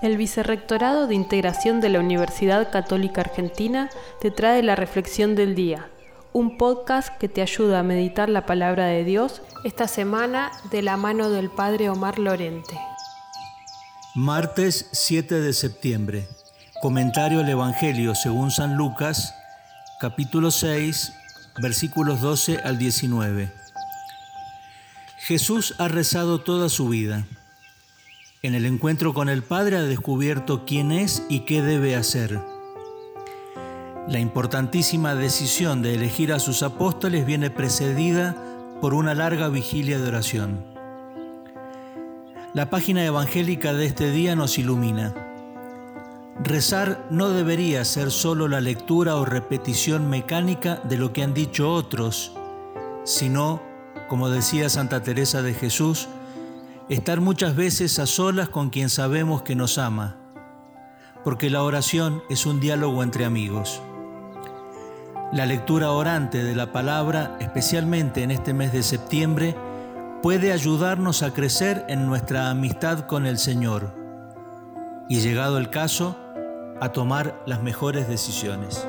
El Vicerrectorado de Integración de la Universidad Católica Argentina te trae la Reflexión del Día, un podcast que te ayuda a meditar la palabra de Dios esta semana de la mano del Padre Omar Lorente. Martes 7 de septiembre. Comentario al Evangelio según San Lucas, capítulo 6, versículos 12 al 19. Jesús ha rezado toda su vida. En el encuentro con el Padre ha descubierto quién es y qué debe hacer. La importantísima decisión de elegir a sus apóstoles viene precedida por una larga vigilia de oración. La página evangélica de este día nos ilumina. Rezar no debería ser solo la lectura o repetición mecánica de lo que han dicho otros, sino, como decía Santa Teresa de Jesús, estar muchas veces a solas con quien sabemos que nos ama, porque la oración es un diálogo entre amigos. La lectura orante de la palabra, especialmente en este mes de septiembre, puede ayudarnos a crecer en nuestra amistad con el Señor y, llegado el caso, a tomar las mejores decisiones.